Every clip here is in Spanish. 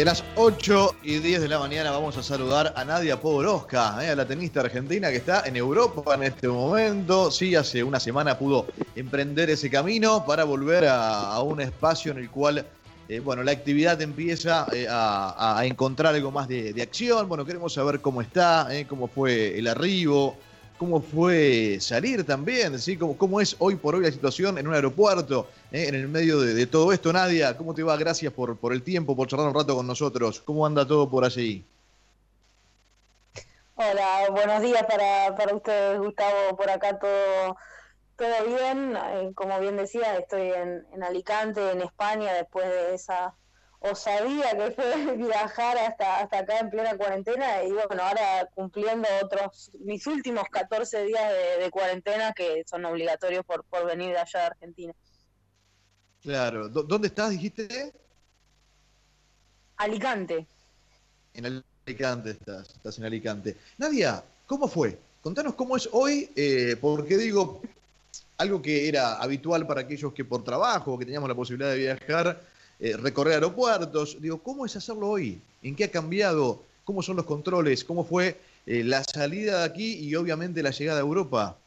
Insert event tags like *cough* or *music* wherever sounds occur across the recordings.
Y a las 8 y 10 de la mañana vamos a saludar a Nadia Podoroska, eh, a la tenista argentina que está en Europa en este momento. Sí, hace una semana pudo emprender ese camino para volver a, un espacio en el cual eh, bueno, la actividad empieza eh, a, encontrar algo más de, de, acción. Bueno, queremos saber cómo está, cómo fue el arribo, cómo fue salir también, ¿sí? ¿Cómo, cómo es hoy por hoy la situación en un aeropuerto, ¿eh? en el medio de, todo esto. Nadia, ¿cómo te va? Gracias por, por el tiempo, por charlar un rato con nosotros. ¿Cómo anda todo por allí? Hola, buenos días para, para ustedes, Gustavo. Por acá todo, todo bien. Eh, como bien decía, estoy en, en Alicante, en España, después de esa osadía que *laughs* fue viajar hasta, hasta acá en plena cuarentena y bueno, ahora cumpliendo otros, mis últimos 14 días de, cuarentena que son obligatorios por, por venir de allá de Argentina. Claro, ¿dónde estás, dijiste? Alicante. En Alicante estás, estás en Alicante. Nadia, ¿cómo fue? Contanos cómo es hoy, eh, porque digo, algo que era habitual para aquellos que por trabajo, que teníamos la posibilidad de viajar, eh, recorrer aeropuertos. Digo, ¿cómo es hacerlo hoy? ¿En qué ha cambiado? ¿Cómo son los controles? ¿Cómo fue eh, la salida de aquí y obviamente la llegada a Europa?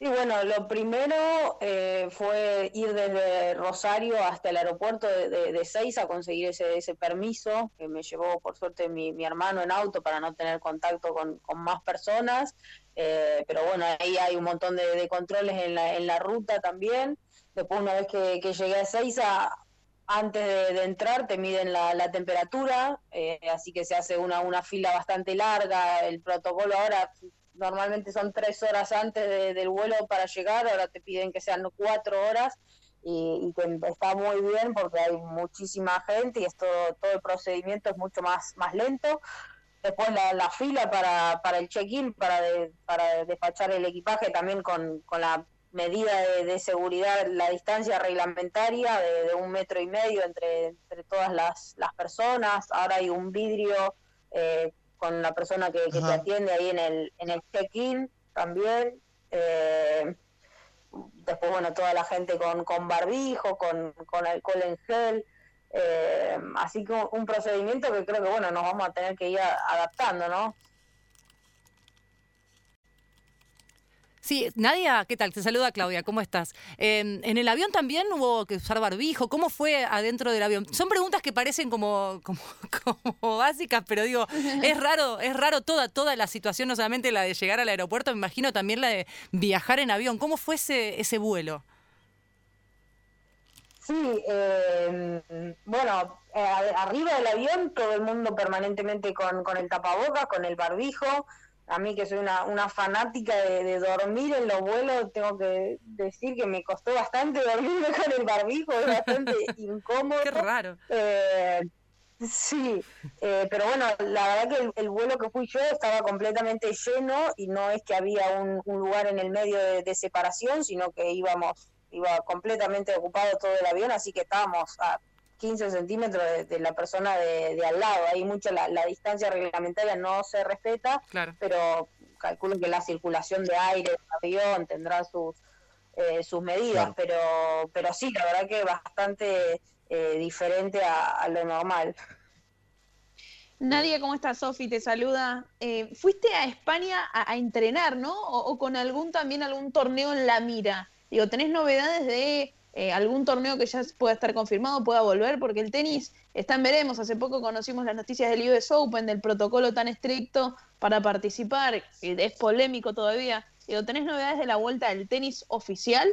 Y bueno, lo primero eh, fue ir desde Rosario hasta el aeropuerto de, de, a conseguir ese, ese permiso que me llevó por suerte mi, mi hermano en auto para no tener contacto con, más personas. pero bueno, ahí hay un montón de, controles en la, en la ruta también. Después, una vez que, llegué a Seiza, antes de, entrar te miden la, temperatura, eh, así que se hace una, una fila bastante larga. El protocolo ahora normalmente son tres horas antes del vuelo para llegar, ahora te piden que sean cuatro horas y, que está muy bien porque hay muchísima gente y esto, todo el procedimiento es mucho más, más lento. Después la, fila para, para el check-in, para, para despachar el equipaje también con, con la medida de, seguridad, la distancia reglamentaria de, un metro y medio entre, entre todas las, las personas. Ahora hay un vidrio eh, con la persona que, te atiende ahí en el, en el check-in también. Eh, después, bueno, toda la gente con, con barbijo, con, con alcohol en gel. Eh, así que un procedimiento que creo que, bueno, nos vamos a tener que ir adaptando, ¿no? Sí, Nadia, ¿qué tal? Te saluda Claudia, ¿cómo estás? Em, en el avión también hubo que usar barbijo, ¿cómo fue adentro del avión? Son preguntas que parecen como, *laughs* como, básicas, pero digo, es raro, es raro toda, toda la situación, no solamente la de llegar al aeropuerto, me imagino también la de viajar en avión. ¿Cómo fue ese, ese vuelo? Sí, em, bueno, eh, arriba del avión todo el mundo permanentemente con, con el tapabocas, con el barbijo, a mí que soy una, una fanática de, dormir en los vuelos, tengo que decir que me costó bastante *laughs* dormirme con el barbijo, es bastante *laughs* incómodo. Qué raro. Eh, sí, eh, pero bueno, la verdad que el, vuelo que fui yo estaba completamente lleno y no es que había un, lugar en el medio de, separación, sino que íbamos, iba completamente ocupado todo el avión, así que estábamos a 15 centímetros de, la persona de, al lado. Hay mucho, la, distancia reglamentaria no se respeta, pero calculo que la circulación de aire del avión tendrá sus, eh, sus medidas, pero, pero sí, la verdad que bastante eh, diferente a, lo normal. Nadia, ¿cómo estás? Sofi te saluda. Eh, fuiste a España a, entrenar, ¿no? O, o, con algún también algún torneo en la mira. Digo, ¿tenés novedades de eh, algún torneo que ya pueda estar confirmado pueda volver, porque el tenis está en veremos. Hace poco conocimos las noticias del US Open, del protocolo tan estricto para participar, es polémico todavía. ¿tenés novedades de la vuelta del tenis oficial?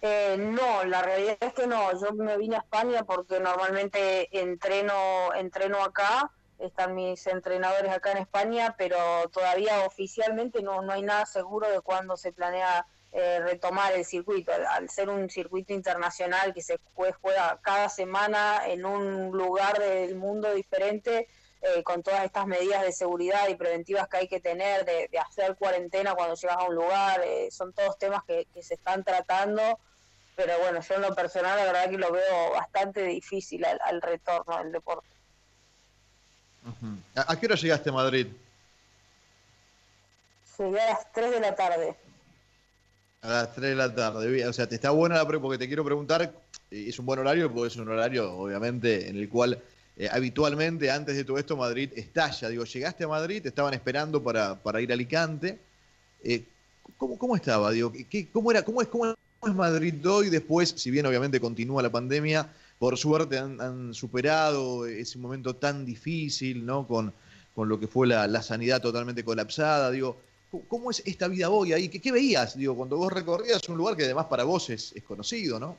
Eh, no, la realidad es que no. Yo me vine a España porque normalmente entreno, entreno acá. Están mis entrenadores acá en España, pero todavía oficialmente no, no hay nada seguro de cuándo se planea eh, retomar el circuito. Al, ser un circuito internacional que se juega cada semana en un lugar del mundo diferente, eh, con todas estas medidas de seguridad y preventivas que hay que tener, de, hacer cuarentena cuando llegas a un lugar, eh, son todos temas que, se están tratando. Pero bueno, yo en lo personal la verdad que lo veo bastante difícil al, retorno del deporte. ¿A qué hora llegaste a Madrid? Llegué a las 3 de la tarde. A las 3 de la tarde. O sea, te está buena la porque te quiero preguntar, eh, es un buen horario porque es un horario, obviamente, en el cual eh, habitualmente antes de todo esto Madrid estalla. Digo, llegaste a Madrid, te estaban esperando para, para ir a Alicante. Eh, ¿cómo, ¿Cómo estaba? Digo, ¿qué, cómo, era, cómo, es, ¿Cómo es Madrid hoy después, si bien obviamente continúa la pandemia, por suerte han, superado ese momento tan difícil, ¿no? Con, con lo que fue la, la sanidad totalmente colapsada. Digo, ¿Cómo es esta vida hoy ahí? ¿Qué, veías? Digo, cuando vos recorrías un lugar que además para vos es, conocido, ¿no?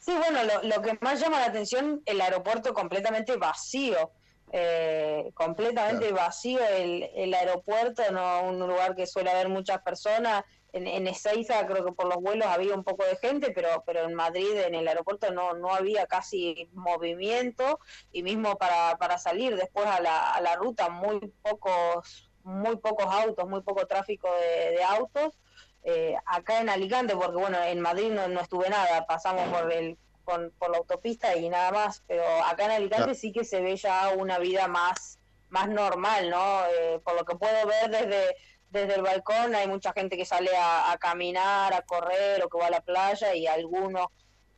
Sí, bueno, lo, que más llama la atención, el aeropuerto completamente vacío. Eh, completamente vacío el, el, aeropuerto, no un lugar que suele haber muchas personas en, en Ezeiza creo que por los vuelos había un poco de gente, pero, pero en Madrid, en el aeropuerto, no, no había casi movimiento y mismo para, para salir después a la, a la ruta, muy pocos, muy pocos autos, muy poco tráfico de, autos. Eh, acá en Alicante, porque bueno, en Madrid no, no estuve nada, pasamos por el por la autopista y nada más, pero acá en Alicante sí que se ve ya una vida más más normal, ¿no? Eh, por lo que puedo ver desde desde el balcón hay mucha gente que sale a, caminar, a correr o que va a la playa y algunos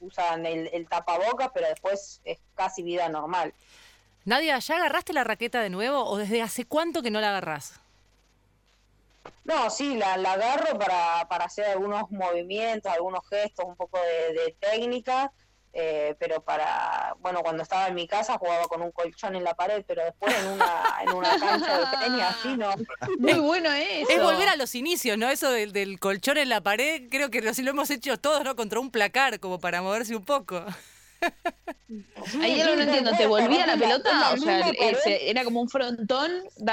usan el, el tapabocas, pero después es casi vida normal. Nadia, ¿ya agarraste la raqueta de nuevo o desde hace cuánto que no la agarras? No, sí, la, la agarro para, para hacer algunos movimientos, algunos gestos, un poco de, de técnica, eh, pero para, bueno, cuando estaba en mi casa jugaba con un colchón en la pared, pero después en una, en una cancha de tenis así no. Muy bueno eso. Es volver a los inicios, ¿no? Eso del, del colchón en la pared, creo que lo, lo hemos hecho todos, ¿no? Contra un placar, como para moverse un poco. *laughs* Ahí algo no entiendo, ¿te volvía la pelota? O sea, era como un frontón,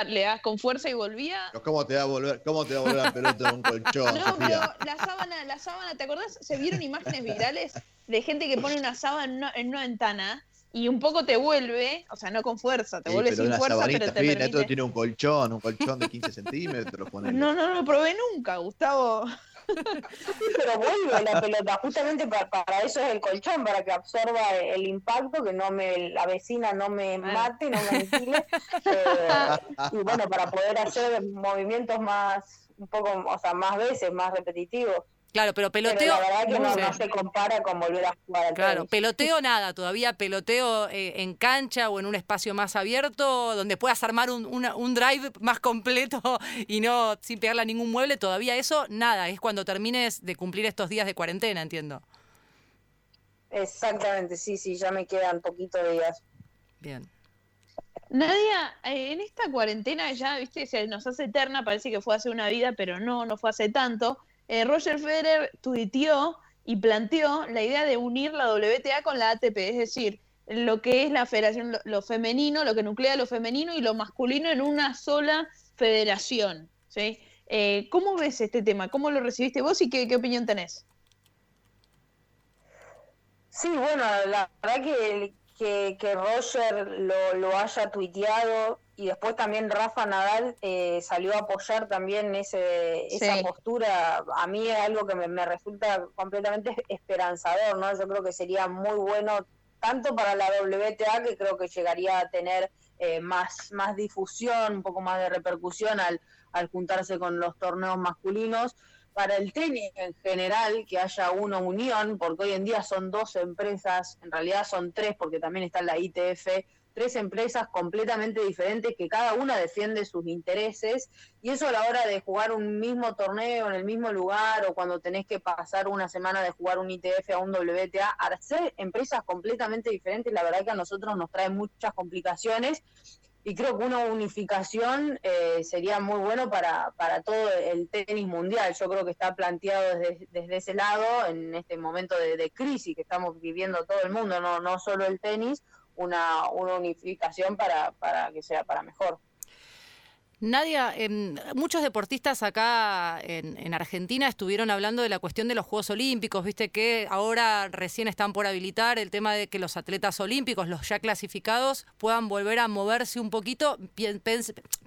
le das con fuerza y volvía. ¿Cómo te va a volver, cómo te va a volver la pelota de un colchón? No, pero la sábana, la sábana, ¿te acordás? Se vieron imágenes virales de gente que pone una sábana en una, ventana y un poco te vuelve, o sea, no con fuerza, te vuelve sin fuerza, pero te permite... Esto tiene un colchón, un colchón de 15 centímetros. No, no, no lo probé nunca, Gustavo. Pero vuelve la pelota, justamente para, eso es el colchón, para que absorba el impacto, que no me la vecina no me mate, no me aniquile, eh, y bueno, para poder hacer movimientos más, un poco, o sea, más veces, más repetitivos. Claro, pero peloteo. la verdad que no, se compara con volver a jugar al Claro, peloteo *laughs* nada, todavía peloteo eh, en cancha o en un espacio más abierto, donde puedas armar un, un drive más completo y no sin pegarle a ningún mueble, todavía eso nada, es cuando termines de cumplir estos días de cuarentena, entiendo. Exactamente, sí, sí, ya me quedan poquitos días. Bien. Nadia, eh, en esta cuarentena ya, viste, se nos hace eterna, parece que fue hace una vida, pero no, no fue hace tanto. Eh, Roger Federer tuiteó y planteó la idea de unir la WTA con la ATP, es decir, lo que es la federación, lo, femenino, lo que nuclea lo femenino y lo masculino en una sola federación. ¿sí? Eh, ¿Cómo ves este tema? ¿Cómo lo recibiste vos y qué, opinión tenés? Sí, bueno, la verdad que, que, Roger lo, lo, haya tuiteado y después también Rafa Nadal eh, salió a apoyar también ese, esa postura. A mí es algo que me, resulta completamente esperanzador, ¿no? Yo creo que sería muy bueno tanto para la WTA, que creo que llegaría a tener eh, más, más difusión, un poco más de repercusión al, al juntarse con los torneos masculinos, para el tenis en general, que haya una unión, porque hoy en día son dos empresas, en realidad son tres, porque también está la ITF, tres empresas completamente diferentes que cada una defiende sus intereses y eso a la hora de jugar un mismo torneo en el mismo lugar o cuando tenés que pasar una semana de jugar un ITF a un WTA, hacer empresas completamente diferentes, la verdad que a nosotros nos trae muchas complicaciones y creo que una unificación eh, sería muy bueno para, para todo el tenis mundial. Yo creo que está planteado desde, desde ese lado en este momento de, de, crisis que estamos viviendo todo el mundo, no, no solo el tenis, una, una unificación para, para que sea para mejor. Nadia, em, muchos deportistas acá en, Argentina estuvieron hablando de la cuestión de los Juegos Olímpicos, viste que ahora recién están por habilitar el tema de que los atletas olímpicos, los ya clasificados, puedan volver a moverse un poquito,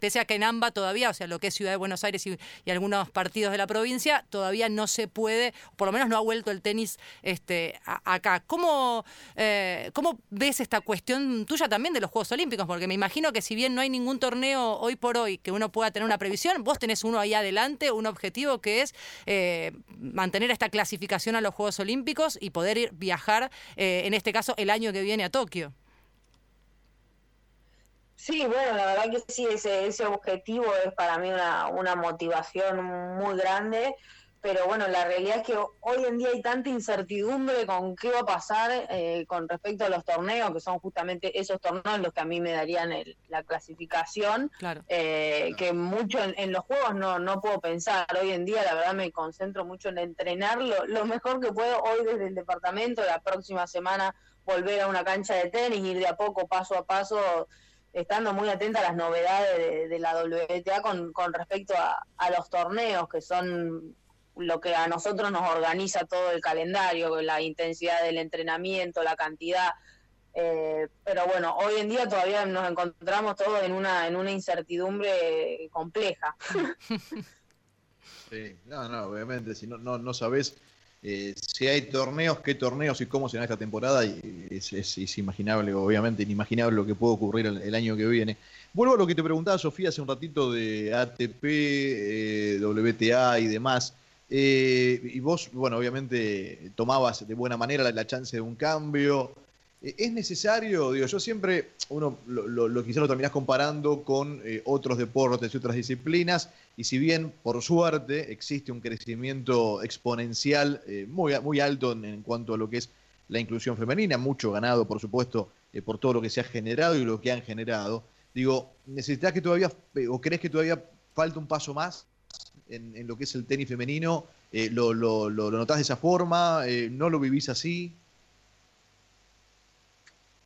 pese a que en AMBA todavía, o sea, lo que es Ciudad de Buenos Aires y, algunos partidos de la provincia, todavía no se puede, por lo menos no ha vuelto el tenis este, acá. ¿Cómo, eh, ¿Cómo ves esta cuestión tuya también de los Juegos Olímpicos? Porque me imagino que si bien no hay ningún torneo hoy por hoy, que uno pueda tener una previsión. Vos tenés uno ahí adelante, un objetivo que es eh, mantener esta clasificación a los Juegos Olímpicos y poder ir viajar, eh, en este caso, el año que viene a Tokio. Sí, bueno, la verdad que sí, ese, ese objetivo es para mí una, una motivación muy grande pero bueno, la realidad es que hoy en día hay tanta incertidumbre con qué va a pasar eh, con respecto a los torneos, que son justamente esos torneos los que a mí me darían la clasificación, eh, que mucho en, los juegos no, no puedo pensar. Hoy en día la verdad me concentro mucho en entrenar lo, mejor que puedo hoy desde el departamento, la próxima semana volver a una cancha de tenis, ir de a poco, paso a paso, estando muy atenta a las novedades de, la WTA con, con respecto a, a los torneos, que son lo que a nosotros nos organiza todo el calendario, la intensidad del entrenamiento, la cantidad. Eh, pero bueno, hoy en día todavía nos encontramos todos en una, en una incertidumbre compleja. Sí, no, no, obviamente, si no, no, no sabes eh, si hay torneos, qué torneos y cómo será esta temporada, y es, es, imaginable, obviamente, inimaginable lo que puede ocurrir el, año que viene. Vuelvo a lo que te preguntaba Sofía hace un ratito de ATP, eh, WTA y demás. Eh, y vos, bueno, obviamente tomabas de buena manera la, chance de un cambio. Eh, ¿Es necesario? Digo, yo siempre, uno lo, lo, lo quizás lo terminás comparando con eh, otros deportes y otras disciplinas, y si bien, por suerte, existe un crecimiento exponencial muy, muy alto en, cuanto a lo que es la inclusión femenina, mucho ganado, por supuesto, por todo lo que se ha generado y lo que han generado, digo, ¿necesitas que todavía, o crees que todavía falta un paso más en, lo que es el tenis femenino? Eh, lo, lo, notás de esa forma? Eh, ¿No lo vivís así?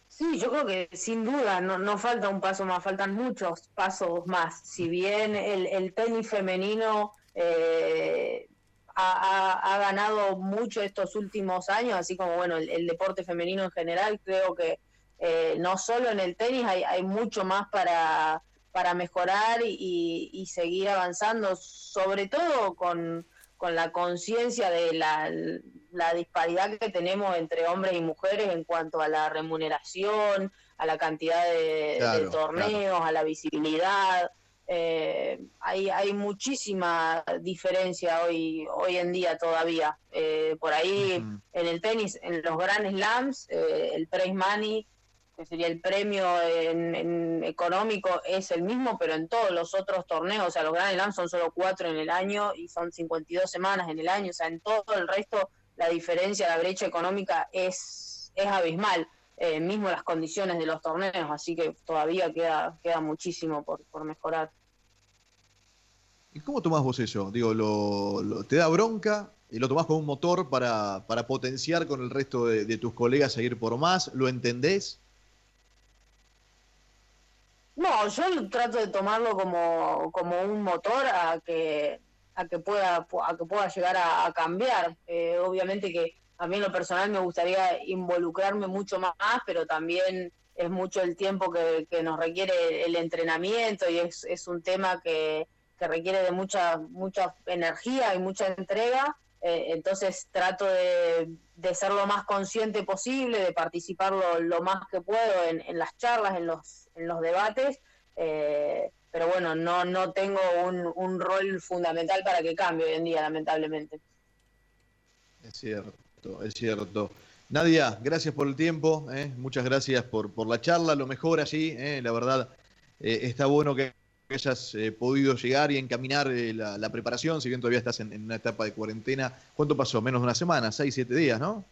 Sí, yo creo que sin duda no, no falta un paso más, faltan muchos pasos más. Si bien el, el tenis femenino eh, ha, ha, ganado mucho estos últimos años, así como bueno el, deporte femenino en general, creo que no solo en el tenis hay, hay mucho más para, para mejorar y, seguir avanzando, sobre todo con, la conciencia de la, disparidad que tenemos entre hombres y mujeres en cuanto a la remuneración, a la cantidad de, torneos, a la visibilidad. Eh, hay, hay muchísima diferencia hoy, hoy en día todavía. Eh, por ahí en el tenis, en los Grand Slams, eh, el prize money que sería el premio económico, es el mismo, pero en todos los otros torneos, o sea, los Grand Slam son solo cuatro en el año y son 52 semanas en el año, o sea, en todo el resto la diferencia, la brecha económica es, es abismal, eh, mismo las condiciones de los torneos, así que todavía queda, queda muchísimo por, por mejorar. ¿Y cómo tomás vos eso? Digo, lo, ¿te da bronca? ¿Y lo tomás como un motor para, para potenciar con el resto de, de tus colegas a ir por más? ¿Lo entendés? Yo trato de tomarlo como, como un motor a que a que pueda a que pueda llegar a, cambiar. Eh, obviamente que a mí en lo personal me gustaría involucrarme mucho más, pero también es mucho el tiempo que, que nos requiere el entrenamiento y es, es un tema que, que requiere de mucha mucha energía y mucha entrega. Eh, entonces trato de, de, ser lo más consciente posible, de participar lo, lo más que puedo en, en las charlas, en los en los debates, eh, pero bueno, no, no tengo un, un, rol fundamental para que cambie hoy en día, lamentablemente. Es cierto, es cierto. Nadia, gracias por el tiempo, eh, muchas gracias por, por la charla, lo mejor allí, eh, la verdad, está bueno que hayas podido llegar y encaminar la, la, preparación, si bien todavía estás en, en, una etapa de cuarentena. ¿Cuánto pasó? Menos de una semana, seis, siete días, ¿no?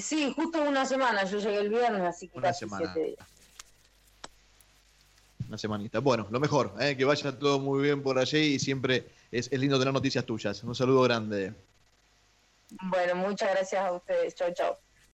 Sí, justo una semana. Yo llegué el viernes, así que una casi semana. siete días. Una semanita. Bueno, lo mejor, eh, que vaya todo muy bien por allí y siempre es, es lindo tener noticias tuyas. Un saludo grande. Bueno, muchas gracias a ustedes. Chau, chau.